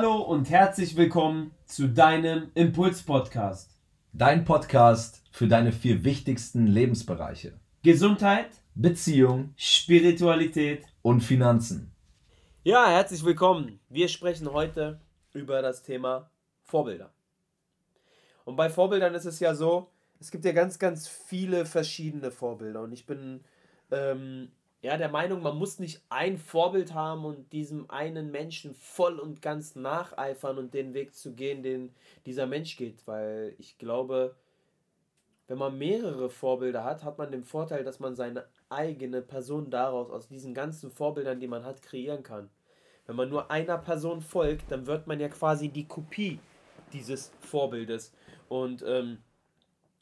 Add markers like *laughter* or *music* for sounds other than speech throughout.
Hallo und herzlich willkommen zu deinem Impuls-Podcast. Dein Podcast für deine vier wichtigsten Lebensbereiche. Gesundheit, Beziehung, Spiritualität und Finanzen. Ja, herzlich willkommen. Wir sprechen heute über das Thema Vorbilder. Und bei Vorbildern ist es ja so, es gibt ja ganz, ganz viele verschiedene Vorbilder. Und ich bin ähm, ja der Meinung, man muss nicht ein Vorbild haben und diesem einen Menschen voll und ganz nacheifern und den Weg zu gehen, den dieser Mensch geht. Weil ich glaube, wenn man mehrere Vorbilder hat, hat man den Vorteil, dass man seine eigene Person daraus, aus diesen ganzen Vorbildern, die man hat, kreieren kann. Wenn man nur einer Person folgt, dann wird man ja quasi die Kopie dieses Vorbildes. Und ähm,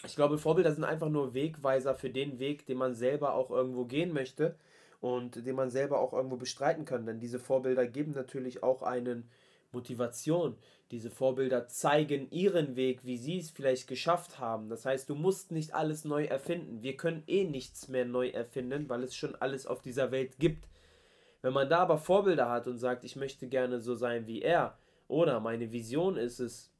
ich glaube, Vorbilder sind einfach nur Wegweiser für den Weg, den man selber auch irgendwo gehen möchte und den man selber auch irgendwo bestreiten kann. Denn diese Vorbilder geben natürlich auch einen Motivation. Diese Vorbilder zeigen ihren Weg, wie sie es vielleicht geschafft haben. Das heißt, du musst nicht alles neu erfinden. Wir können eh nichts mehr neu erfinden, weil es schon alles auf dieser Welt gibt. Wenn man da aber Vorbilder hat und sagt, ich möchte gerne so sein wie er, oder meine Vision ist es,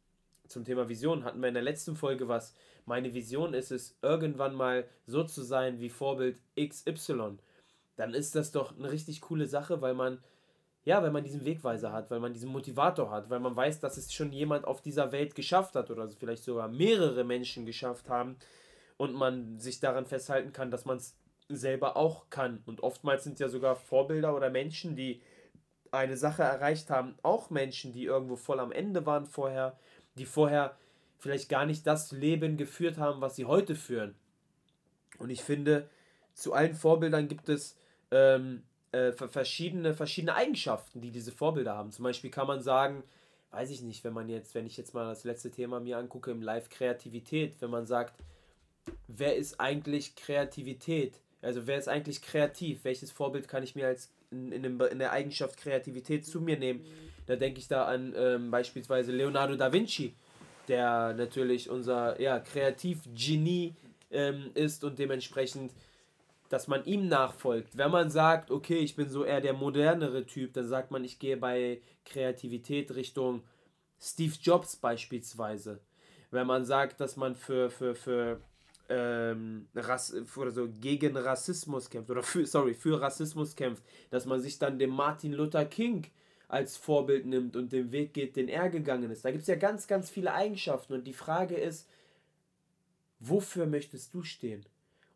zum Thema Vision hatten wir in der letzten Folge was, meine Vision ist es, irgendwann mal so zu sein wie Vorbild XY, dann ist das doch eine richtig coole Sache, weil man, ja, wenn man diesen Wegweiser hat, weil man diesen Motivator hat, weil man weiß, dass es schon jemand auf dieser Welt geschafft hat oder vielleicht sogar mehrere Menschen geschafft haben und man sich daran festhalten kann, dass man es selber auch kann. Und oftmals sind ja sogar Vorbilder oder Menschen, die eine Sache erreicht haben, auch Menschen, die irgendwo voll am Ende waren vorher, die vorher vielleicht gar nicht das Leben geführt haben, was sie heute führen. Und ich finde, zu allen Vorbildern gibt es ähm, äh, verschiedene, verschiedene Eigenschaften, die diese Vorbilder haben. Zum Beispiel kann man sagen, weiß ich nicht, wenn man jetzt, wenn ich jetzt mal das letzte Thema mir angucke im Live Kreativität, wenn man sagt, wer ist eigentlich Kreativität? Also wer ist eigentlich kreativ? Welches Vorbild kann ich mir als in, in, dem, in der Eigenschaft Kreativität zu mir nehmen? Da denke ich da an ähm, beispielsweise Leonardo da Vinci, der natürlich unser ja, Kreativgenie ähm, ist und dementsprechend dass man ihm nachfolgt. Wenn man sagt, okay, ich bin so eher der modernere Typ, dann sagt man, ich gehe bei Kreativität Richtung Steve Jobs beispielsweise. Wenn man sagt, dass man für, für, für, ähm, Rass, oder so gegen Rassismus kämpft, oder für, sorry, für Rassismus kämpft, dass man sich dann dem Martin Luther King als Vorbild nimmt und den Weg geht, den er gegangen ist. Da gibt es ja ganz, ganz viele Eigenschaften und die Frage ist, wofür möchtest du stehen?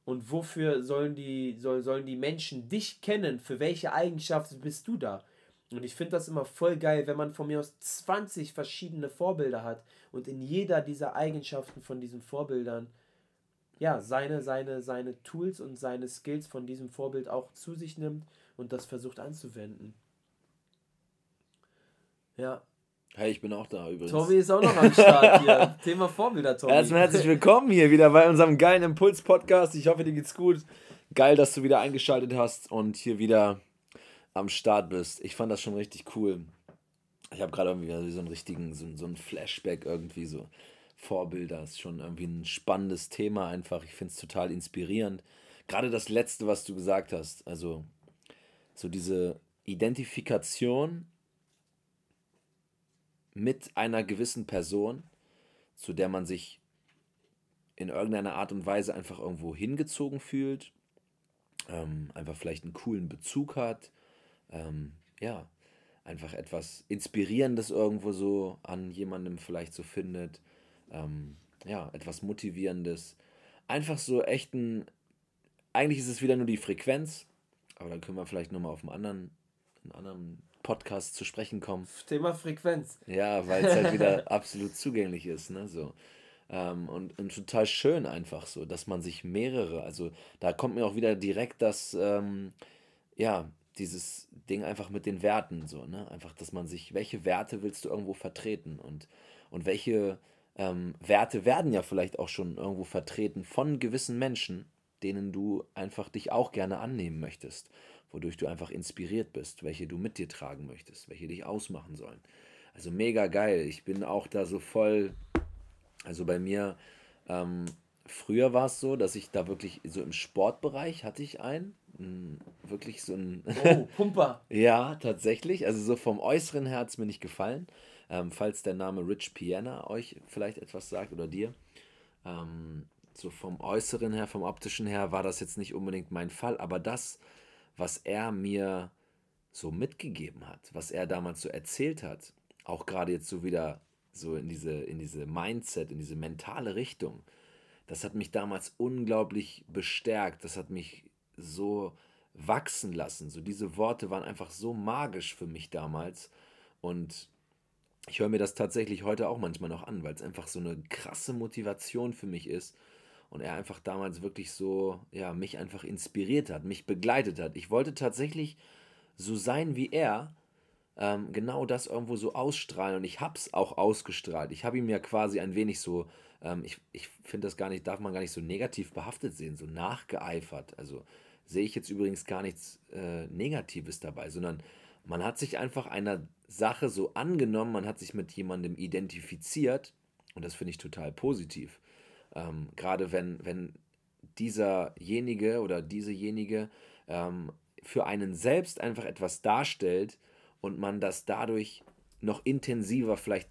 Und wofür sollen die, soll, sollen die Menschen dich kennen? Für welche Eigenschaften bist du da? Und ich finde das immer voll geil, wenn man von mir aus 20 verschiedene Vorbilder hat und in jeder dieser Eigenschaften von diesen Vorbildern ja, seine, seine, seine Tools und seine Skills von diesem Vorbild auch zu sich nimmt und das versucht anzuwenden. Ja, Hey, ich bin auch da übrigens. Tommy ist auch noch am Start hier. *laughs* Thema Vorbilder, Tommy. Erstmal herzlich willkommen hier wieder bei unserem geilen Impuls-Podcast. Ich hoffe, dir geht's gut. Geil, dass du wieder eingeschaltet hast und hier wieder am Start bist. Ich fand das schon richtig cool. Ich habe gerade irgendwie so einen richtigen, so, so einen Flashback irgendwie so. Vorbilder ist schon irgendwie ein spannendes Thema einfach. Ich finde es total inspirierend. Gerade das letzte, was du gesagt hast. Also so diese Identifikation mit einer gewissen Person, zu der man sich in irgendeiner Art und Weise einfach irgendwo hingezogen fühlt, ähm, einfach vielleicht einen coolen Bezug hat, ähm, ja, einfach etwas Inspirierendes irgendwo so an jemandem vielleicht so findet, ähm, ja, etwas Motivierendes. Einfach so echt ein, eigentlich ist es wieder nur die Frequenz, aber dann können wir vielleicht nochmal auf einem anderen, einen anderen Podcast zu sprechen kommen. Thema Frequenz. Ja, weil es halt *laughs* wieder absolut zugänglich ist, ne? So. Ähm, und, und total schön einfach so, dass man sich mehrere, also da kommt mir auch wieder direkt das, ähm, ja, dieses Ding einfach mit den Werten, so, ne? Einfach, dass man sich, welche Werte willst du irgendwo vertreten und, und welche ähm, Werte werden ja vielleicht auch schon irgendwo vertreten von gewissen Menschen, denen du einfach dich auch gerne annehmen möchtest wodurch du einfach inspiriert bist, welche du mit dir tragen möchtest, welche dich ausmachen sollen. Also mega geil. Ich bin auch da so voll, also bei mir, ähm, früher war es so, dass ich da wirklich so im Sportbereich hatte ich einen, wirklich so ein... Oh, *laughs* Pumper. ja, tatsächlich. Also so vom äußeren Herz mir nicht gefallen. Ähm, falls der Name Rich Piana euch vielleicht etwas sagt oder dir. Ähm, so vom Äußeren her, vom Optischen her war das jetzt nicht unbedingt mein Fall, aber das, was er mir so mitgegeben hat, was er damals so erzählt hat, auch gerade jetzt so wieder so in diese, in diese Mindset, in diese mentale Richtung, das hat mich damals unglaublich bestärkt, das hat mich so wachsen lassen. So diese Worte waren einfach so magisch für mich damals. Und ich höre mir das tatsächlich heute auch manchmal noch an, weil es einfach so eine krasse Motivation für mich ist und er einfach damals wirklich so, ja, mich einfach inspiriert hat, mich begleitet hat. Ich wollte tatsächlich so sein wie er, ähm, genau das irgendwo so ausstrahlen und ich habe es auch ausgestrahlt. Ich habe ihm ja quasi ein wenig so, ähm, ich, ich finde das gar nicht, darf man gar nicht so negativ behaftet sehen, so nachgeeifert. Also sehe ich jetzt übrigens gar nichts äh, Negatives dabei, sondern man hat sich einfach einer Sache so angenommen, man hat sich mit jemandem identifiziert und das finde ich total positiv. Ähm, Gerade wenn, wenn dieserjenige oder diesejenige ähm, für einen selbst einfach etwas darstellt und man das dadurch noch intensiver vielleicht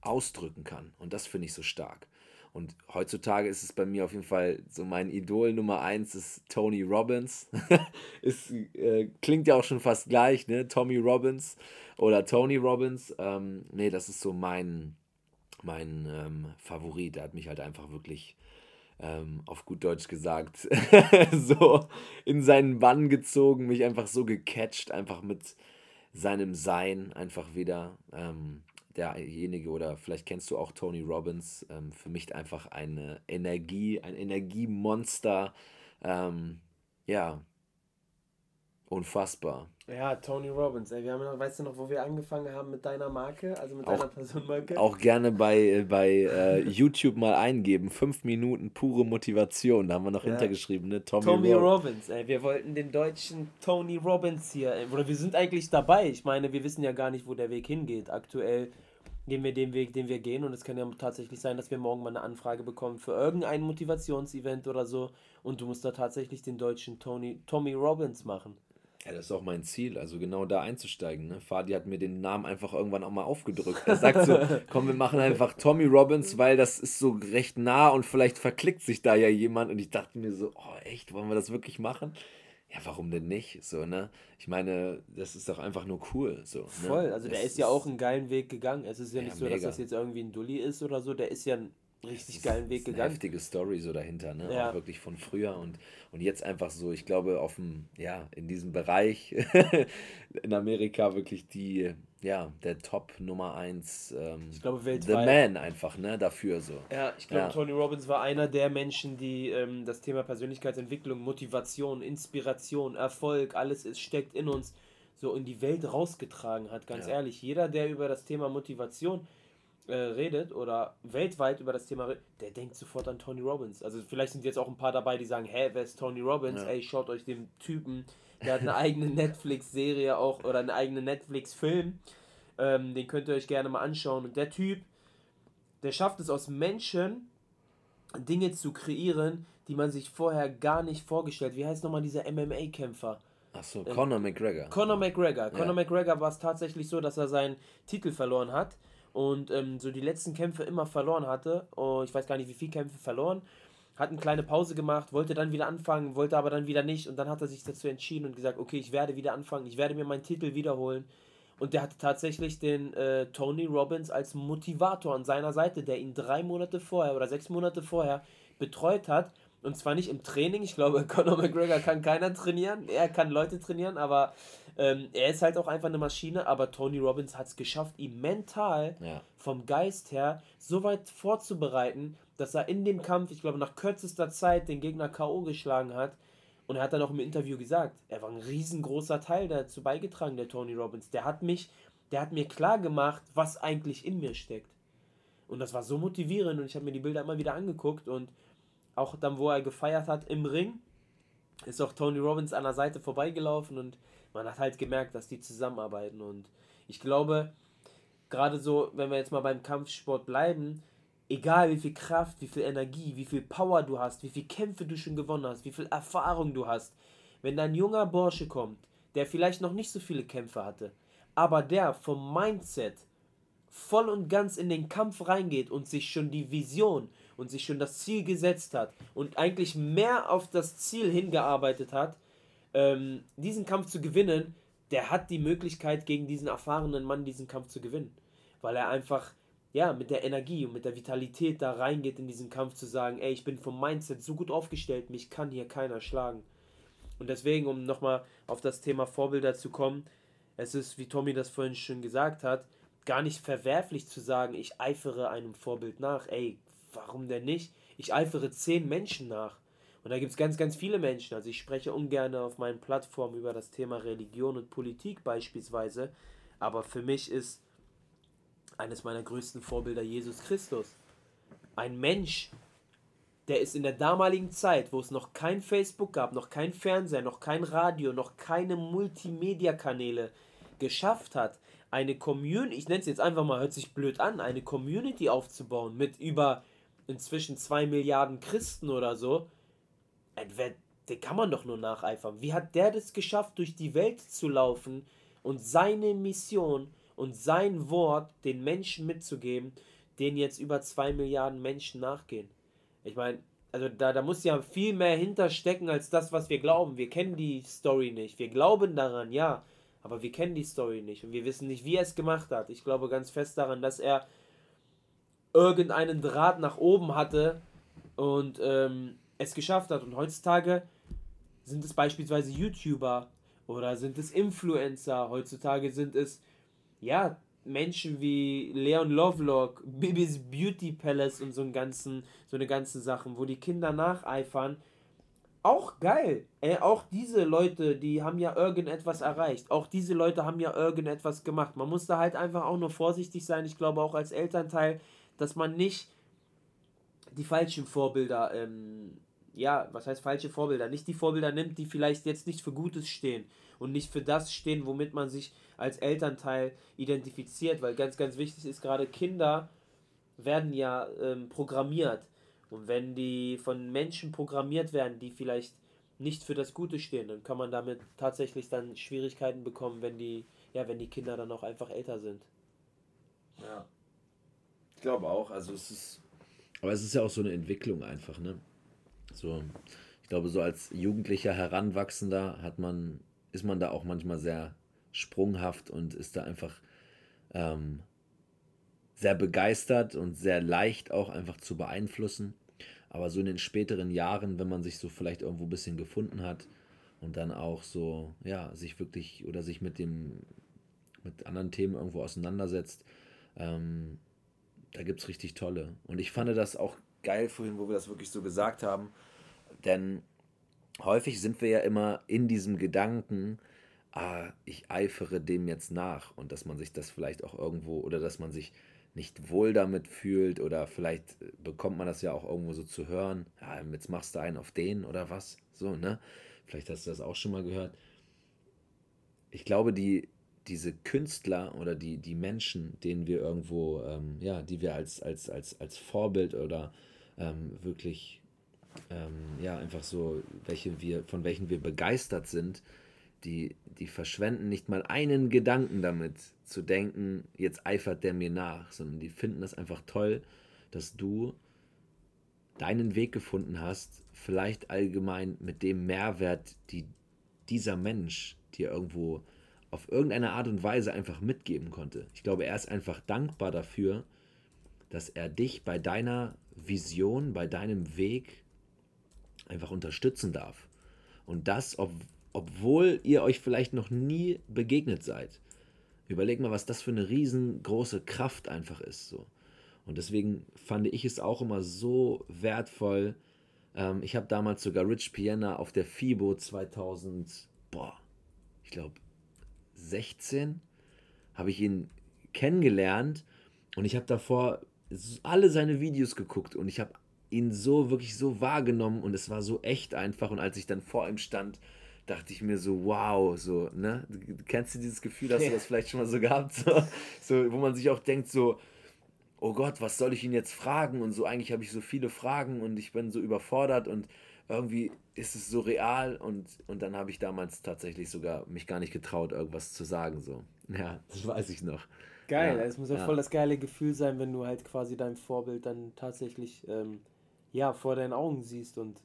ausdrücken kann. Und das finde ich so stark. Und heutzutage ist es bei mir auf jeden Fall so mein Idol Nummer eins ist Tony Robbins. *laughs* es äh, klingt ja auch schon fast gleich, ne? Tommy Robbins oder Tony Robbins. Ähm, nee, das ist so mein, mein ähm, Favorit. Er hat mich halt einfach wirklich, ähm, auf gut Deutsch gesagt, *laughs* so in seinen Bann gezogen, mich einfach so gecatcht, einfach mit seinem Sein einfach wieder. Ähm, derjenige oder vielleicht kennst du auch Tony Robbins, ähm, für mich einfach eine Energie, ein Energiemonster. Ähm, ja, unfassbar. Ja, Tony Robbins, ey, wir haben noch, weißt du noch, wo wir angefangen haben mit deiner Marke, also mit auch, deiner Personenmarke? Auch gerne bei, bei äh, YouTube mal eingeben, fünf Minuten pure Motivation, da haben wir noch ja. hintergeschrieben, ne? Tommy, Tommy Rob Robbins, ey, wir wollten den deutschen Tony Robbins hier, ey, oder wir sind eigentlich dabei, ich meine, wir wissen ja gar nicht, wo der Weg hingeht, aktuell gehen wir den Weg, den wir gehen und es kann ja tatsächlich sein, dass wir morgen mal eine Anfrage bekommen für irgendein Motivationsevent oder so und du musst da tatsächlich den deutschen Tony, Tommy Robbins machen. Ja, das ist auch mein Ziel, also genau da einzusteigen. Ne? Fadi hat mir den Namen einfach irgendwann auch mal aufgedrückt. Er sagt so, *laughs* komm, wir machen einfach Tommy Robbins, weil das ist so recht nah und vielleicht verklickt sich da ja jemand. Und ich dachte mir so, oh echt, wollen wir das wirklich machen? Ja, warum denn nicht? So, ne? Ich meine, das ist doch einfach nur cool. So, ne? Voll, also das der ist ja auch einen geilen Weg gegangen. Es ist ja, ja nicht so, mega. dass das jetzt irgendwie ein Dulli ist oder so. Der ist ja ein richtig geilen Weg gegangen. Eine heftige Story so dahinter, ne? Ja. Auch wirklich von früher und, und jetzt einfach so, ich glaube, auf dem, ja, in diesem Bereich *laughs* in Amerika wirklich die, ja, der Top Nummer 1, ähm, ich glaube weltweit. The Man einfach, ne, dafür so. Ja, ich glaube, ja. Tony Robbins war einer der Menschen, die ähm, das Thema Persönlichkeitsentwicklung, Motivation, Inspiration, Erfolg, alles ist, steckt in uns, so in die Welt rausgetragen hat, ganz ja. ehrlich. Jeder, der über das Thema Motivation äh, redet oder weltweit über das Thema redet, der denkt sofort an Tony Robbins. Also vielleicht sind jetzt auch ein paar dabei, die sagen, hä, wer ist Tony Robbins? Ja. Ey, schaut euch den Typen, der hat eine *laughs* eigene Netflix-Serie auch oder einen eigenen Netflix-Film. Ähm, den könnt ihr euch gerne mal anschauen. Und der Typ, der schafft es aus Menschen, Dinge zu kreieren, die man sich vorher gar nicht vorgestellt. Wie heißt nochmal dieser MMA-Kämpfer? Achso, Conor ähm, McGregor. Conor McGregor. Conor ja. McGregor war es tatsächlich so, dass er seinen Titel verloren hat und ähm, so die letzten Kämpfe immer verloren hatte. Oh, ich weiß gar nicht, wie viele Kämpfe verloren. Hat eine kleine Pause gemacht, wollte dann wieder anfangen, wollte aber dann wieder nicht. Und dann hat er sich dazu entschieden und gesagt, okay, ich werde wieder anfangen, ich werde mir meinen Titel wiederholen. Und der hatte tatsächlich den äh, Tony Robbins als Motivator an seiner Seite, der ihn drei Monate vorher oder sechs Monate vorher betreut hat. Und zwar nicht im Training. Ich glaube, *laughs* Conor McGregor kann keiner trainieren. Er kann Leute trainieren, aber ähm, er ist halt auch einfach eine Maschine, aber Tony Robbins hat es geschafft, ihn mental ja. vom Geist her so weit vorzubereiten, dass er in dem Kampf, ich glaube, nach kürzester Zeit den Gegner K.O. geschlagen hat. Und er hat dann auch im Interview gesagt, er war ein riesengroßer Teil dazu beigetragen, der Tony Robbins. Der hat mich, der hat mir klar gemacht, was eigentlich in mir steckt. Und das war so motivierend und ich habe mir die Bilder immer wieder angeguckt und auch dann, wo er gefeiert hat im Ring, ist auch Tony Robbins an der Seite vorbeigelaufen und man hat halt gemerkt, dass die zusammenarbeiten. Und ich glaube, gerade so, wenn wir jetzt mal beim Kampfsport bleiben, egal wie viel Kraft, wie viel Energie, wie viel Power du hast, wie viele Kämpfe du schon gewonnen hast, wie viel Erfahrung du hast, wenn da ein junger Bursche kommt, der vielleicht noch nicht so viele Kämpfe hatte, aber der vom Mindset, voll und ganz in den Kampf reingeht und sich schon die Vision und sich schon das Ziel gesetzt hat und eigentlich mehr auf das Ziel hingearbeitet hat, ähm, diesen Kampf zu gewinnen, der hat die Möglichkeit, gegen diesen erfahrenen Mann diesen Kampf zu gewinnen. Weil er einfach, ja, mit der Energie und mit der Vitalität da reingeht in diesen Kampf zu sagen, ey, ich bin vom Mindset so gut aufgestellt, mich kann hier keiner schlagen. Und deswegen, um nochmal auf das Thema Vorbilder zu kommen, es ist, wie Tommy das vorhin schon gesagt hat, gar nicht verwerflich zu sagen, ich eifere einem Vorbild nach. Ey, warum denn nicht? Ich eifere zehn Menschen nach. Und da gibt es ganz, ganz viele Menschen. Also ich spreche ungern auf meinen Plattformen über das Thema Religion und Politik beispielsweise. Aber für mich ist eines meiner größten Vorbilder Jesus Christus. Ein Mensch, der ist in der damaligen Zeit, wo es noch kein Facebook gab, noch kein Fernseher, noch kein Radio, noch keine Multimedia-Kanäle geschafft hat, eine Community, ich nenne es jetzt einfach mal, hört sich blöd an, eine Community aufzubauen mit über inzwischen zwei Milliarden Christen oder so, den kann man doch nur nacheifern. Wie hat der das geschafft, durch die Welt zu laufen und seine Mission und sein Wort den Menschen mitzugeben, denen jetzt über zwei Milliarden Menschen nachgehen? Ich meine, also da, da muss ja viel mehr hinterstecken als das, was wir glauben. Wir kennen die Story nicht. Wir glauben daran, ja. Aber wir kennen die Story nicht und wir wissen nicht, wie er es gemacht hat. Ich glaube ganz fest daran, dass er irgendeinen Draht nach oben hatte und ähm, es geschafft hat. Und heutzutage sind es beispielsweise YouTuber oder sind es Influencer. Heutzutage sind es ja Menschen wie Leon Lovelock, *laughs* Bibis Beauty Palace und so, einen ganzen, so eine ganzen Sachen, wo die Kinder nacheifern auch geil. Ey, auch diese Leute, die haben ja irgendetwas erreicht. Auch diese Leute haben ja irgendetwas gemacht. Man muss da halt einfach auch nur vorsichtig sein. Ich glaube auch als Elternteil, dass man nicht die falschen Vorbilder, ähm, ja, was heißt falsche Vorbilder? Nicht die Vorbilder nimmt, die vielleicht jetzt nicht für Gutes stehen und nicht für das stehen, womit man sich als Elternteil identifiziert. Weil ganz, ganz wichtig ist gerade, Kinder werden ja ähm, programmiert und wenn die von Menschen programmiert werden, die vielleicht nicht für das Gute stehen, dann kann man damit tatsächlich dann Schwierigkeiten bekommen, wenn die, ja, wenn die Kinder dann auch einfach älter sind. Ja. Ich glaube auch, also es ist. Aber es ist ja auch so eine Entwicklung einfach, ne? So, ich glaube, so als jugendlicher Heranwachsender hat man, ist man da auch manchmal sehr sprunghaft und ist da einfach ähm, sehr begeistert und sehr leicht auch einfach zu beeinflussen. Aber so in den späteren Jahren, wenn man sich so vielleicht irgendwo ein bisschen gefunden hat und dann auch so, ja, sich wirklich oder sich mit dem, mit anderen Themen irgendwo auseinandersetzt, ähm, da gibt es richtig tolle. Und ich fand das auch geil vorhin, wo wir das wirklich so gesagt haben, denn häufig sind wir ja immer in diesem Gedanken, ah, ich eifere dem jetzt nach und dass man sich das vielleicht auch irgendwo oder dass man sich nicht wohl damit fühlt oder vielleicht bekommt man das ja auch irgendwo so zu hören, ja, jetzt machst du einen auf den oder was, so, ne? Vielleicht hast du das auch schon mal gehört. Ich glaube, die, diese Künstler oder die, die Menschen, denen wir irgendwo, ähm, ja, die wir als, als, als, als Vorbild oder ähm, wirklich, ähm, ja, einfach so, welche wir, von welchen wir begeistert sind, die, die verschwenden nicht mal einen Gedanken damit zu denken, jetzt eifert der mir nach, sondern die finden das einfach toll, dass du deinen Weg gefunden hast, vielleicht allgemein mit dem Mehrwert, die dieser Mensch dir irgendwo auf irgendeine Art und Weise einfach mitgeben konnte. Ich glaube, er ist einfach dankbar dafür, dass er dich bei deiner Vision, bei deinem Weg einfach unterstützen darf. Und das, ob, obwohl ihr euch vielleicht noch nie begegnet seid. Überleg mal, was das für eine riesengroße Kraft einfach ist. So. Und deswegen fand ich es auch immer so wertvoll. Ähm, ich habe damals sogar Rich Piana auf der FIBO 2000, boah, ich glaube 16, habe ich ihn kennengelernt und ich habe davor alle seine Videos geguckt und ich habe ihn so wirklich so wahrgenommen und es war so echt einfach und als ich dann vor ihm stand, dachte ich mir so, wow, so, ne? Kennst du dieses Gefühl, hast du *laughs* das vielleicht schon mal so gehabt? So, *laughs* so, wo man sich auch denkt, so, oh Gott, was soll ich ihn jetzt fragen? Und so, eigentlich habe ich so viele Fragen und ich bin so überfordert und irgendwie ist es so real und, und dann habe ich damals tatsächlich sogar mich gar nicht getraut, irgendwas zu sagen. So. *laughs* Ja, das weiß ich noch. Geil, ja, es muss ja, ja, voll das geile Gefühl sein, wenn du halt quasi dein Vorbild dann tatsächlich ähm, ja, vor deinen Augen siehst und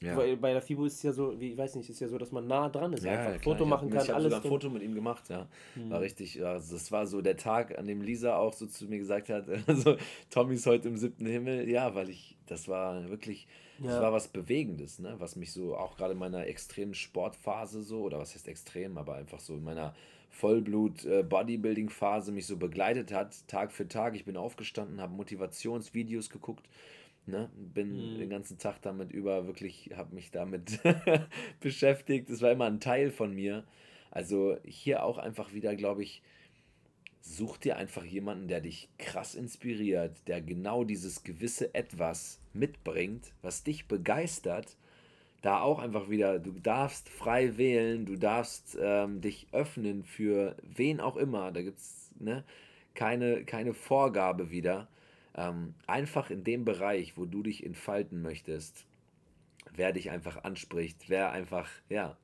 ja. Weil bei der FIBO ist es ja so, wie ich weiß nicht, ist ja so, dass man nah dran ist, ja, einfach ja, Foto machen kann, ich alles. Ich habe sogar ein Foto mit ihm gemacht, ja. Hm. War richtig, also das war so der Tag, an dem Lisa auch so zu mir gesagt hat, *laughs* also Tommy ist heute im siebten Himmel, ja, weil ich, das war wirklich, das war was Bewegendes, ne, was mich so auch gerade in meiner extremen Sportphase so, oder was heißt extrem, aber einfach so in meiner Vollblut-Bodybuilding-Phase äh, mich so begleitet hat, Tag für Tag. Ich bin aufgestanden, habe Motivationsvideos geguckt, Ne? Bin mhm. den ganzen Tag damit über, wirklich habe mich damit *laughs* beschäftigt. Es war immer ein Teil von mir. Also hier auch einfach wieder, glaube ich, such dir einfach jemanden, der dich krass inspiriert, der genau dieses gewisse Etwas mitbringt, was dich begeistert. Da auch einfach wieder, du darfst frei wählen, du darfst ähm, dich öffnen für wen auch immer. Da gibt es ne, keine, keine Vorgabe wieder ähm, einfach in dem Bereich, wo du dich entfalten möchtest, wer dich einfach anspricht, wer einfach, ja,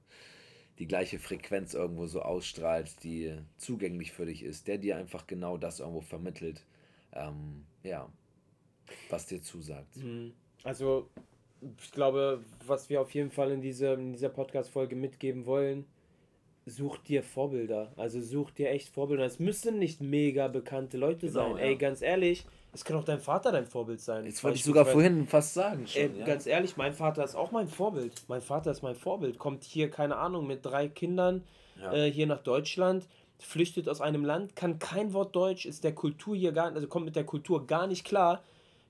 die gleiche Frequenz irgendwo so ausstrahlt, die zugänglich für dich ist, der dir einfach genau das irgendwo vermittelt, ähm, ja, was dir zusagt. Mhm. Also, ich glaube, was wir auf jeden Fall in, diese, in dieser Podcast-Folge mitgeben wollen, such dir Vorbilder. Also such dir echt Vorbilder. Es müssen nicht mega bekannte Leute genau, sein. Ja. Ey, ganz ehrlich, es kann auch dein Vater dein Vorbild sein. Jetzt wollte ich sogar vorhin fast sagen. Schon, ey, ja. Ganz ehrlich, mein Vater ist auch mein Vorbild. Mein Vater ist mein Vorbild. Kommt hier, keine Ahnung, mit drei Kindern ja. äh, hier nach Deutschland, flüchtet aus einem Land, kann kein Wort Deutsch, ist der Kultur hier gar also kommt mit der Kultur gar nicht klar.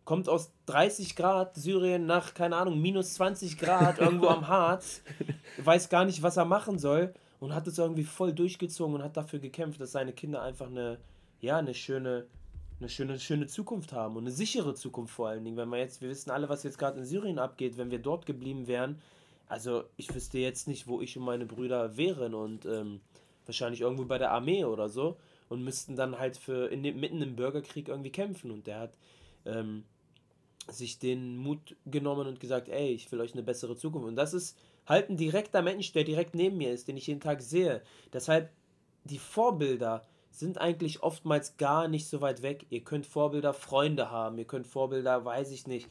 Kommt aus 30 Grad Syrien nach, keine Ahnung, minus 20 Grad irgendwo am Harz, *laughs* weiß gar nicht, was er machen soll und hat es irgendwie voll durchgezogen und hat dafür gekämpft, dass seine Kinder einfach eine, ja, eine schöne, eine schöne, schöne Zukunft haben und eine sichere Zukunft vor allen Dingen. Wenn wir jetzt, wir wissen alle, was jetzt gerade in Syrien abgeht, wenn wir dort geblieben wären, also ich wüsste jetzt nicht, wo ich und meine Brüder wären und ähm, wahrscheinlich irgendwo bei der Armee oder so und müssten dann halt für in dem, mitten im Bürgerkrieg irgendwie kämpfen und der hat ähm, sich den Mut genommen und gesagt, ey, ich will euch eine bessere Zukunft und das ist halt ein direkter Mensch, der direkt neben mir ist, den ich jeden Tag sehe. Deshalb die Vorbilder, sind eigentlich oftmals gar nicht so weit weg. Ihr könnt Vorbilder Freunde haben, ihr könnt Vorbilder, weiß ich nicht,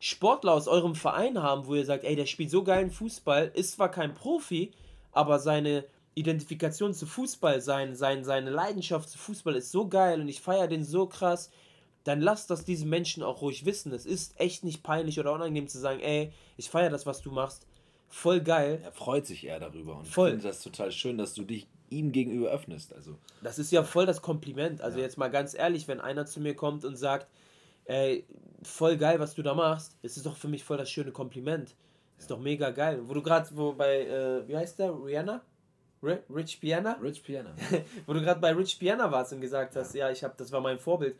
Sportler aus eurem Verein haben, wo ihr sagt, ey, der spielt so geilen Fußball, ist zwar kein Profi, aber seine Identifikation zu Fußball, sein, sein, seine Leidenschaft zu Fußball ist so geil und ich feiere den so krass, dann lasst das diesen Menschen auch ruhig wissen. Es ist echt nicht peinlich oder unangenehm zu sagen, ey, ich feiere das, was du machst. Voll geil. Er freut sich eher darüber und Voll. findet das total schön, dass du dich ihm gegenüber öffnest. Also. Das ist ja voll das Kompliment. Also ja. jetzt mal ganz ehrlich, wenn einer zu mir kommt und sagt, ey, voll geil, was du da machst, ist es doch für mich voll das schöne Kompliment. Ist doch mega geil. Wo du gerade, wo bei, äh, wie heißt der, Rihanna? Rich Piana? Rich Piana. *laughs* wo du gerade bei Rich Piana warst und gesagt hast, ja, ja ich habe, das war mein Vorbild.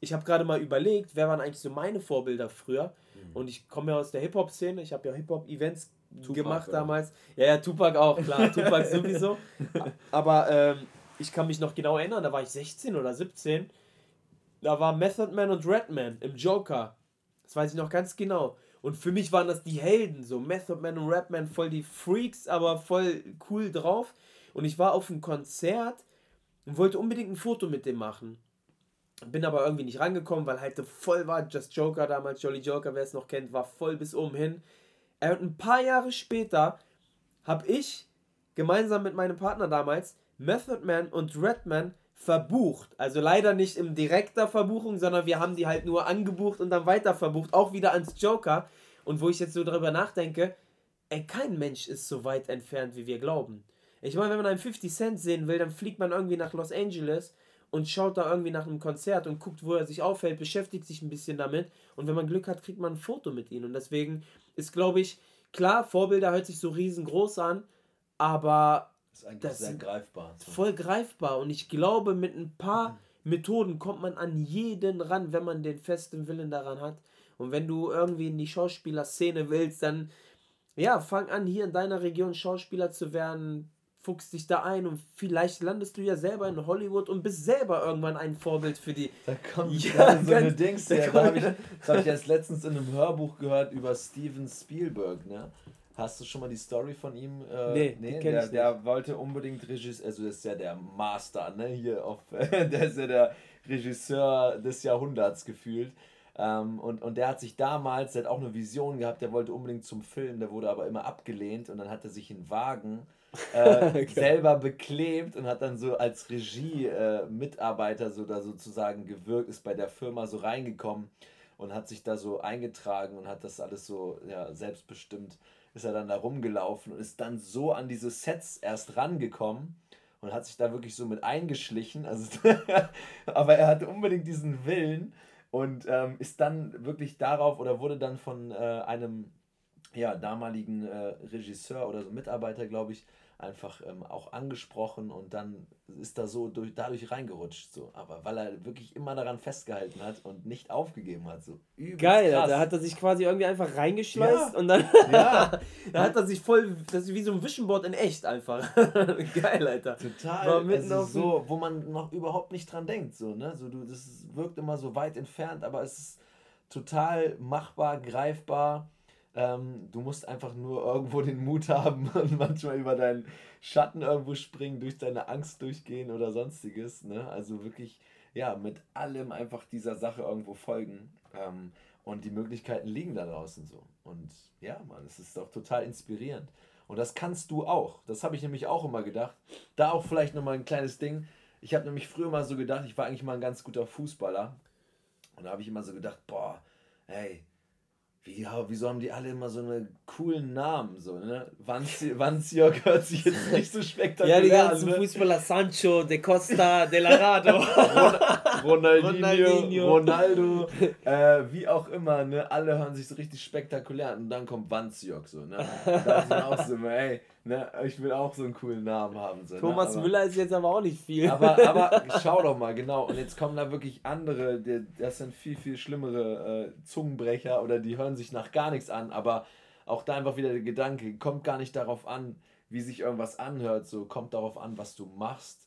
Ich habe gerade mal überlegt, wer waren eigentlich so meine Vorbilder früher? Mhm. Und ich komme ja aus der Hip-Hop-Szene. Ich habe ja Hip-Hop-Events Tupac, gemacht oder? damals. Ja, ja, Tupac auch, klar, Tupac *laughs* sowieso. Aber ähm, ich kann mich noch genau erinnern, da war ich 16 oder 17. Da war Method Man und Redman im Joker. Das weiß ich noch ganz genau. Und für mich waren das die Helden, so Method Man und Redman, voll die Freaks, aber voll cool drauf. Und ich war auf einem Konzert und wollte unbedingt ein Foto mit dem machen. Bin aber irgendwie nicht rangekommen, weil halt voll war. Just Joker damals, Jolly Joker, wer es noch kennt, war voll bis oben hin. Ein paar Jahre später habe ich gemeinsam mit meinem Partner damals Method Man und Redman verbucht. Also leider nicht im direkter Verbuchung, sondern wir haben die halt nur angebucht und dann weiter verbucht, auch wieder ans Joker. Und wo ich jetzt so darüber nachdenke, ey, kein Mensch ist so weit entfernt, wie wir glauben. Ich meine, wenn man einen 50 Cent sehen will, dann fliegt man irgendwie nach Los Angeles und schaut da irgendwie nach einem Konzert und guckt, wo er sich aufhält, beschäftigt sich ein bisschen damit. Und wenn man Glück hat, kriegt man ein Foto mit ihm. Und deswegen ist, glaube ich, klar, Vorbilder hört sich so riesengroß an, aber das ist eigentlich das sehr greifbar. Voll greifbar. Und ich glaube, mit ein paar mhm. Methoden kommt man an jeden ran, wenn man den festen Willen daran hat. Und wenn du irgendwie in die Schauspielerszene willst, dann ja, fang an, hier in deiner Region Schauspieler zu werden, fuchst dich da ein und vielleicht landest du ja selber in Hollywood und bist selber irgendwann ein Vorbild für die. Da kommt ja, so eine Dings her. Da habe ich, das hab ich erst letztens in einem Hörbuch gehört über Steven Spielberg, ne? Hast du schon mal die Story von ihm? Äh, nee, nee der, der wollte unbedingt Regisseur, also das ist ja der Master, ne, hier auf, *laughs* der ist ja der Regisseur des Jahrhunderts gefühlt. Ähm, und, und der hat sich damals, der hat auch eine Vision gehabt, der wollte unbedingt zum Film, der wurde aber immer abgelehnt und dann hat er sich einen Wagen *laughs* äh, *laughs* selber beklebt und hat dann so als Regie-Mitarbeiter äh, so da sozusagen gewirkt, ist bei der Firma so reingekommen und hat sich da so eingetragen und hat das alles so ja, selbstbestimmt ist er dann da rumgelaufen und ist dann so an diese Sets erst rangekommen und hat sich da wirklich so mit eingeschlichen. Also *laughs* aber er hatte unbedingt diesen Willen und ähm, ist dann wirklich darauf oder wurde dann von äh, einem ja, damaligen äh, Regisseur oder so Mitarbeiter, glaube ich, einfach ähm, auch angesprochen und dann ist er so durch, dadurch reingerutscht. So. Aber weil er wirklich immer daran festgehalten hat und nicht aufgegeben hat. So. Geil, krass. da hat er sich quasi irgendwie einfach reingeschleust ja. und dann ja. *laughs* da hat er sich voll, das ist wie so ein Visionboard in echt einfach. *laughs* Geil, Alter. Total. Also so, wo man noch überhaupt nicht dran denkt. So, ne? so, du, das wirkt immer so weit entfernt, aber es ist total machbar, greifbar ähm, du musst einfach nur irgendwo den Mut haben *laughs* und manchmal über deinen Schatten irgendwo springen, durch deine Angst durchgehen oder sonstiges. Ne? Also wirklich, ja, mit allem einfach dieser Sache irgendwo folgen. Ähm, und die Möglichkeiten liegen da draußen so. Und ja, Mann, es ist doch total inspirierend. Und das kannst du auch. Das habe ich nämlich auch immer gedacht. Da auch vielleicht nochmal ein kleines Ding. Ich habe nämlich früher mal so gedacht, ich war eigentlich mal ein ganz guter Fußballer. Und da habe ich immer so gedacht, boah, hey, wie, wieso haben die alle immer so einen coolen Namen? So, ne? Wanziok hört sich jetzt *laughs* nicht so spektakulär an. Ja, die ganzen ne? Fußballer Sancho, De Costa, De La Rado. *laughs* Ronaldinho, Ronaldinho, Ronaldo, *laughs* äh, wie auch immer, ne? Alle hören sich so richtig spektakulär an und dann kommt Wanziok so, ne? Da ist man auch so immer, ey, ne? Ich will auch so einen coolen Namen haben. So, ne? Thomas ne? aber, Müller ist jetzt aber auch nicht viel. Aber, aber schau doch mal, genau. Und jetzt kommen da wirklich andere, die, das sind viel, viel schlimmere äh, Zungenbrecher oder die hören sich nach gar nichts an, aber auch da einfach wieder der Gedanke, kommt gar nicht darauf an, wie sich irgendwas anhört, so kommt darauf an, was du machst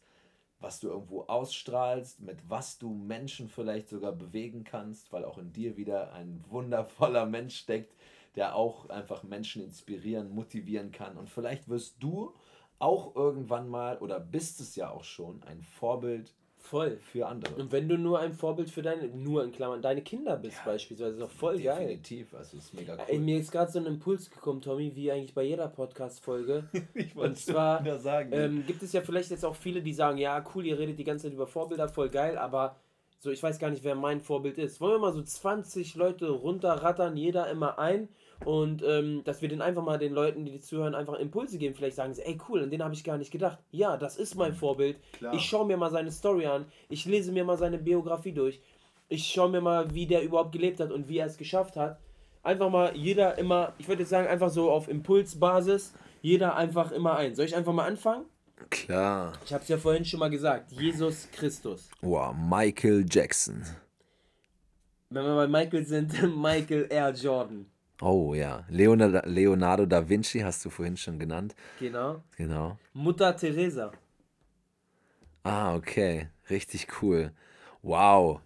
was du irgendwo ausstrahlst, mit was du Menschen vielleicht sogar bewegen kannst, weil auch in dir wieder ein wundervoller *laughs* Mensch steckt, der auch einfach Menschen inspirieren, motivieren kann. Und vielleicht wirst du auch irgendwann mal oder bist es ja auch schon ein Vorbild Voll. Für andere. Und wenn du nur ein Vorbild für deine, nur in Klammern, deine Kinder bist ja, beispielsweise, ist doch voll definitiv. geil. Definitiv, also ist mega cool. Ey, mir ist gerade so ein Impuls gekommen, Tommy, wie eigentlich bei jeder Podcast-Folge. *laughs* ich wollte Und zwar sagen, ähm, gibt es ja vielleicht jetzt auch viele, die sagen, ja cool, ihr redet die ganze Zeit über Vorbilder, voll geil, aber so, ich weiß gar nicht, wer mein Vorbild ist. Wollen wir mal so 20 Leute runterrattern, jeder immer ein und ähm, dass wir den einfach mal den Leuten, die, die zuhören, einfach Impulse geben. Vielleicht sagen sie, ey cool, an den habe ich gar nicht gedacht. Ja, das ist mein Vorbild. Klar. Ich schaue mir mal seine Story an. Ich lese mir mal seine Biografie durch. Ich schaue mir mal, wie der überhaupt gelebt hat und wie er es geschafft hat. Einfach mal jeder immer, ich würde jetzt sagen, einfach so auf Impulsbasis, jeder einfach immer ein. Soll ich einfach mal anfangen? Klar. Ich habe es ja vorhin schon mal gesagt. Jesus Christus. Wow, Michael Jackson. Wenn wir bei Michael sind, *laughs* Michael R. Jordan. Oh ja, Leonardo, Leonardo da Vinci hast du vorhin schon genannt. Genau. Genau. Mutter Teresa. Ah, okay. Richtig cool. Wow.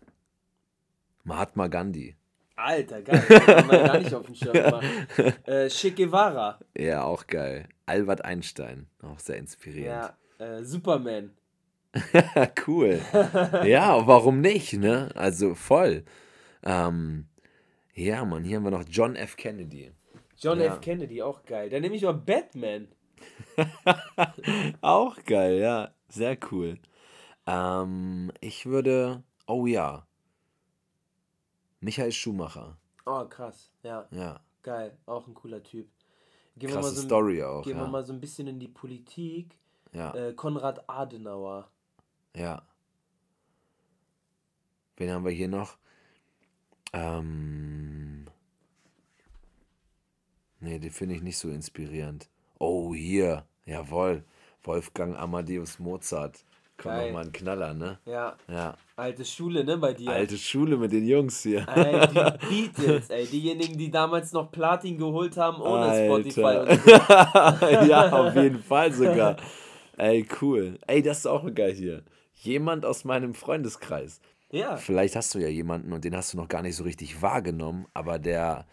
Mahatma Gandhi. Alter, geil. Das man gar nicht auf dem Schirm gemacht. Äh, che Guevara. Ja, auch geil. Albert Einstein. Auch sehr inspirierend. Ja, äh, Superman. *laughs* cool. ja, warum nicht, ne? Also voll. Ähm, ja, Mann, hier haben wir noch John F. Kennedy. John ja. F. Kennedy, auch geil. Dann nehme ich mal Batman. *laughs* auch geil, ja. Sehr cool. Ähm, ich würde. Oh ja. Michael Schumacher. Oh, krass. Ja. Ja. Geil. Auch ein cooler Typ. Gehen Krasse wir mal so Story auch. Gehen ja. wir mal so ein bisschen in die Politik. Ja. Äh, Konrad Adenauer. Ja. Wen haben wir hier noch? Ähm. Nee, die finde ich nicht so inspirierend. Oh, hier. Jawohl. Wolfgang Amadeus Mozart. Kommt nochmal ein Knaller, ne? Ja. Ja. Alte Schule, ne, bei dir? Alte Schule mit den Jungs hier. Ey, die Beatles, ey. Diejenigen, die damals noch Platin geholt haben ohne Alter. Spotify *laughs* so. ja, auf jeden Fall sogar. Ey, cool. Ey, das ist auch geil hier. Jemand aus meinem Freundeskreis. Ja. Vielleicht hast du ja jemanden und den hast du noch gar nicht so richtig wahrgenommen, aber der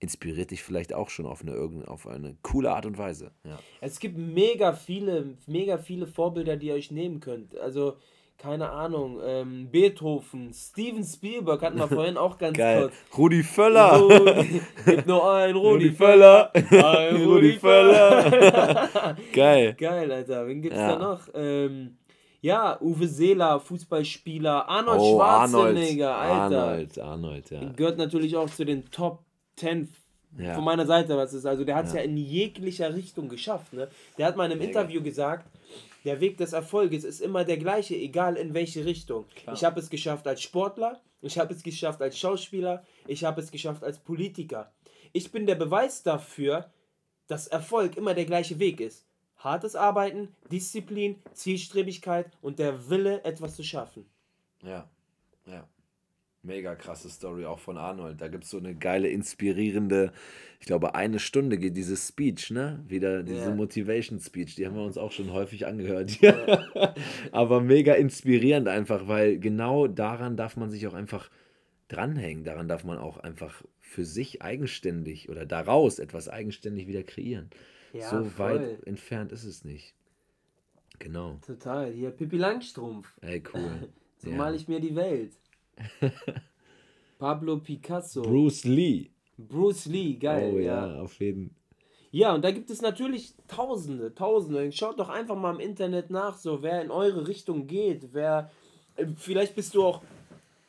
inspiriert dich vielleicht auch schon auf eine, auf eine coole Art und Weise. Ja. Es gibt mega viele, mega viele Vorbilder, die ihr euch nehmen könnt. Also, keine Ahnung, ähm, Beethoven, Steven Spielberg hatten wir vorhin auch ganz Geil. kurz. Rudi Völler. Rudi, gibt nur ein Rudi, Rudi Völler. Ein *laughs* Rudi, Rudi Völler. *laughs* Geil. Geil, Alter. Wen gibt's ja. da noch? Ähm, ja, Uwe Seeler, Fußballspieler, Arnold oh, Schwarzenegger, Arnold, Alter. Arnold, Arnold, ja. Gehört natürlich auch zu den Top 10 ja. von meiner Seite, was ist. Also der hat es ja. ja. in jeglicher Richtung geschafft. Ne? Der hat mal in einem Mega. Interview gesagt, der Weg des Erfolges ist immer der gleiche, egal in welche Richtung. Klar. Ich habe es geschafft als Sportler, ich habe es geschafft als Schauspieler, ich habe es geschafft als Politiker. Ich bin der Beweis dafür, dass Erfolg immer der gleiche Weg ist. Hartes Arbeiten, Disziplin, Zielstrebigkeit und der Wille, etwas zu schaffen. Ja, ja. Mega krasse Story auch von Arnold. Da gibt es so eine geile, inspirierende, ich glaube, eine Stunde geht dieses Speech, ne? Wieder diese yeah. Motivation Speech. Die haben wir uns auch schon häufig angehört. Yeah. *laughs* Aber mega inspirierend einfach, weil genau daran darf man sich auch einfach dranhängen. Daran darf man auch einfach für sich eigenständig oder daraus etwas eigenständig wieder kreieren. Ja, so voll. weit entfernt ist es nicht. Genau. Total. Hier Pippi Langstrumpf. Ey, cool. *laughs* so ja. male ich mir die Welt. *laughs* Pablo Picasso. Bruce Lee. Bruce Lee, geil. Oh ja, ja, auf jeden Fall. Ja, und da gibt es natürlich Tausende, Tausende. Schaut doch einfach mal im Internet nach, so wer in eure Richtung geht, wer. Äh, vielleicht bist du auch,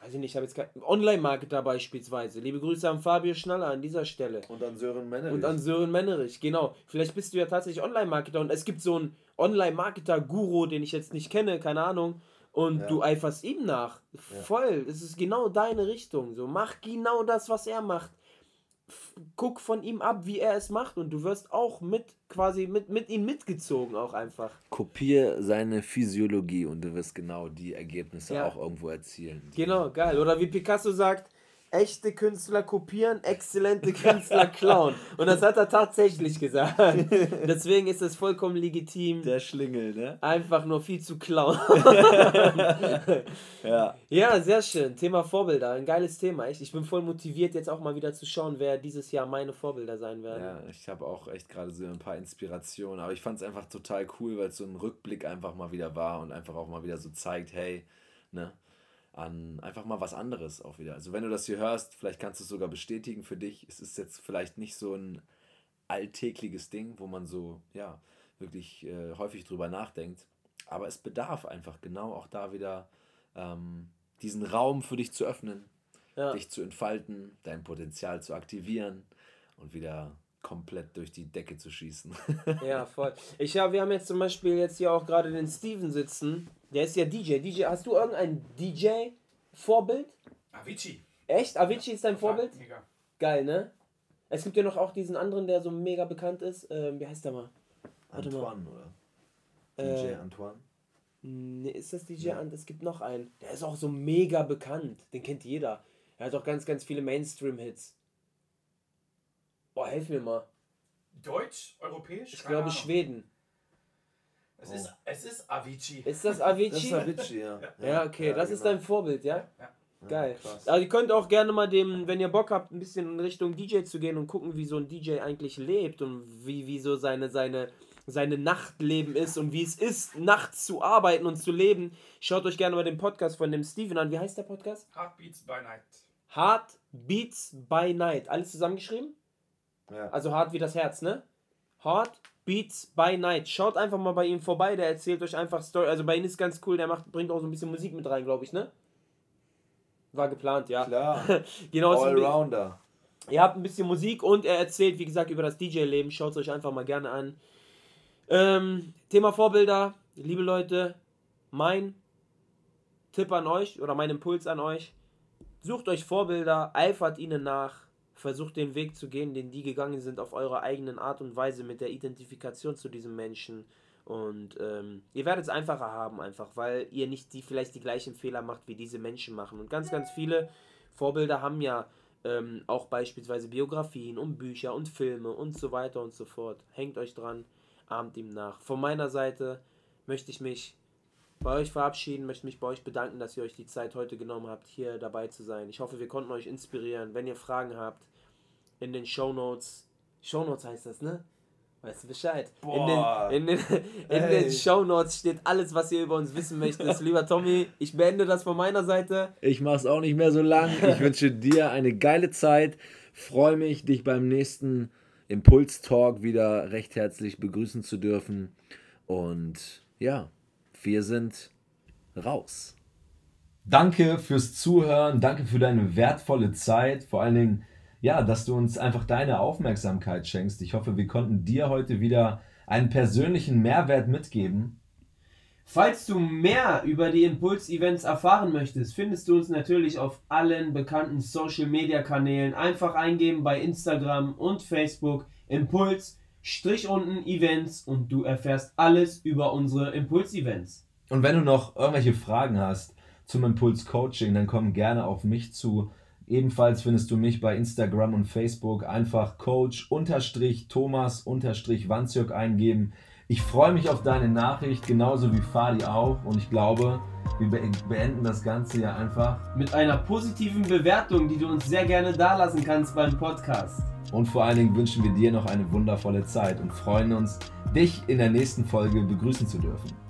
weiß ich nicht, ich habe jetzt kein. Online-Marketer beispielsweise. Liebe Grüße an Fabio Schnaller an dieser Stelle. Und an Sören Mennerich. Und an Sören Mennerich, genau. Vielleicht bist du ja tatsächlich Online-Marketer und es gibt so einen Online-Marketer-Guru, den ich jetzt nicht kenne, keine Ahnung und ja. du eiferst ihm nach. Voll. Es ist genau deine Richtung. So, mach genau das, was er macht. Guck von ihm ab, wie er es macht und du wirst auch mit quasi mit, mit ihm mitgezogen auch einfach. Kopier seine Physiologie und du wirst genau die Ergebnisse ja. auch irgendwo erzielen. Genau, geil. Oder wie Picasso sagt, echte Künstler kopieren, exzellente Künstler klauen. Und das hat er tatsächlich gesagt. *laughs* Deswegen ist es vollkommen legitim. Der Schlingel, ne? Einfach nur viel zu klauen. *laughs* ja. Ja, sehr schön. Thema Vorbilder. Ein geiles Thema. Echt. Ich bin voll motiviert, jetzt auch mal wieder zu schauen, wer dieses Jahr meine Vorbilder sein werden. Ja, ich habe auch echt gerade so ein paar Inspirationen. Aber ich fand es einfach total cool, weil es so ein Rückblick einfach mal wieder war und einfach auch mal wieder so zeigt, hey, ne? An einfach mal was anderes auch wieder. Also wenn du das hier hörst, vielleicht kannst du es sogar bestätigen für dich. Es ist jetzt vielleicht nicht so ein alltägliches Ding, wo man so, ja, wirklich äh, häufig drüber nachdenkt. Aber es bedarf einfach genau auch da wieder ähm, diesen Raum für dich zu öffnen, ja. dich zu entfalten, dein Potenzial zu aktivieren und wieder komplett durch die Decke zu schießen. *laughs* ja, voll. Ich hab, wir haben jetzt zum Beispiel jetzt hier auch gerade den Steven sitzen. Der ist ja DJ. DJ, hast du irgendein DJ-Vorbild? Avicii. Echt? Avicii ja, ist dein Vorbild? Mega. Geil, ne? Es gibt ja noch auch diesen anderen, der so mega bekannt ist. Ähm, wie heißt der mal? Warte Antoine, mal. oder? DJ äh, Antoine? Ne, ist das DJ ja. Ant? Es gibt noch einen. Der ist auch so mega bekannt. Den kennt jeder. Er hat auch ganz, ganz viele Mainstream-Hits. Boah, helf mir mal. Deutsch? Europäisch? Ich glaube Schweden. Es, oh. ist, es ist Avicii. Ist das Avicii? Das ist Avicii, ja. Ja, okay, ja, das genau. ist dein Vorbild, ja? Ja. Geil. Ja, also ihr könnt auch gerne mal dem, wenn ihr Bock habt, ein bisschen in Richtung DJ zu gehen und gucken, wie so ein DJ eigentlich lebt und wie, wie so seine, seine, seine Nachtleben ist und wie es ist, nachts zu arbeiten und zu leben. Schaut euch gerne mal den Podcast von dem Steven an. Wie heißt der Podcast? Heartbeats by Night. Heartbeats by Night. Alles zusammengeschrieben? Ja. Also hart wie das Herz, ne? Hard Beats by Night. Schaut einfach mal bei ihm vorbei, der erzählt euch einfach Story. Also bei ihm ist ganz cool, der macht, bringt auch so ein bisschen Musik mit rein, glaube ich, ne? War geplant, ja. Klar. *laughs* genau, Allrounder. Ihr habt ein bisschen Musik und er erzählt, wie gesagt, über das DJ-Leben. Schaut es euch einfach mal gerne an. Ähm, Thema Vorbilder, liebe Leute, mein Tipp an euch oder mein Impuls an euch. Sucht euch Vorbilder, eifert ihnen nach versucht den Weg zu gehen, den die gegangen sind, auf eure eigenen Art und Weise mit der Identifikation zu diesem Menschen. Und ähm, ihr werdet es einfacher haben, einfach, weil ihr nicht die vielleicht die gleichen Fehler macht, wie diese Menschen machen. Und ganz, ganz viele Vorbilder haben ja ähm, auch beispielsweise Biografien und Bücher und Filme und so weiter und so fort. Hängt euch dran, ahmt ihm nach. Von meiner Seite möchte ich mich bei euch verabschieden, möchte mich bei euch bedanken, dass ihr euch die Zeit heute genommen habt, hier dabei zu sein. Ich hoffe, wir konnten euch inspirieren. Wenn ihr Fragen habt, in den Shownotes. Shownotes heißt das, ne? Weißt du Bescheid? Boah. In den, in den, in Ey. den Shownotes steht alles, was ihr über uns wissen möchtet. *laughs* Lieber Tommy, ich beende das von meiner Seite. Ich mach's auch nicht mehr so lang. Ich wünsche dir eine geile Zeit. Freue mich, dich beim nächsten Impuls-Talk wieder recht herzlich begrüßen zu dürfen. Und ja, wir sind raus. Danke fürs Zuhören, danke für deine wertvolle Zeit, vor allen Dingen, ja, dass du uns einfach deine Aufmerksamkeit schenkst. Ich hoffe, wir konnten dir heute wieder einen persönlichen Mehrwert mitgeben. Falls du mehr über die Impuls-Events erfahren möchtest, findest du uns natürlich auf allen bekannten Social-Media-Kanälen. Einfach eingeben bei Instagram und Facebook Impuls, Strich unten Events und du erfährst alles über unsere Impuls-Events. Und wenn du noch irgendwelche Fragen hast zum Impuls Coaching, dann komm gerne auf mich zu. Ebenfalls findest du mich bei Instagram und Facebook einfach Coach-Thomas-Wanzjörg eingeben. Ich freue mich auf deine Nachricht, genauso wie Fadi auch. Und ich glaube, wir be- beenden das Ganze ja einfach. Mit einer positiven Bewertung, die du uns sehr gerne dalassen kannst beim Podcast. Und vor allen Dingen wünschen wir dir noch eine wundervolle Zeit und freuen uns, dich in der nächsten Folge begrüßen zu dürfen.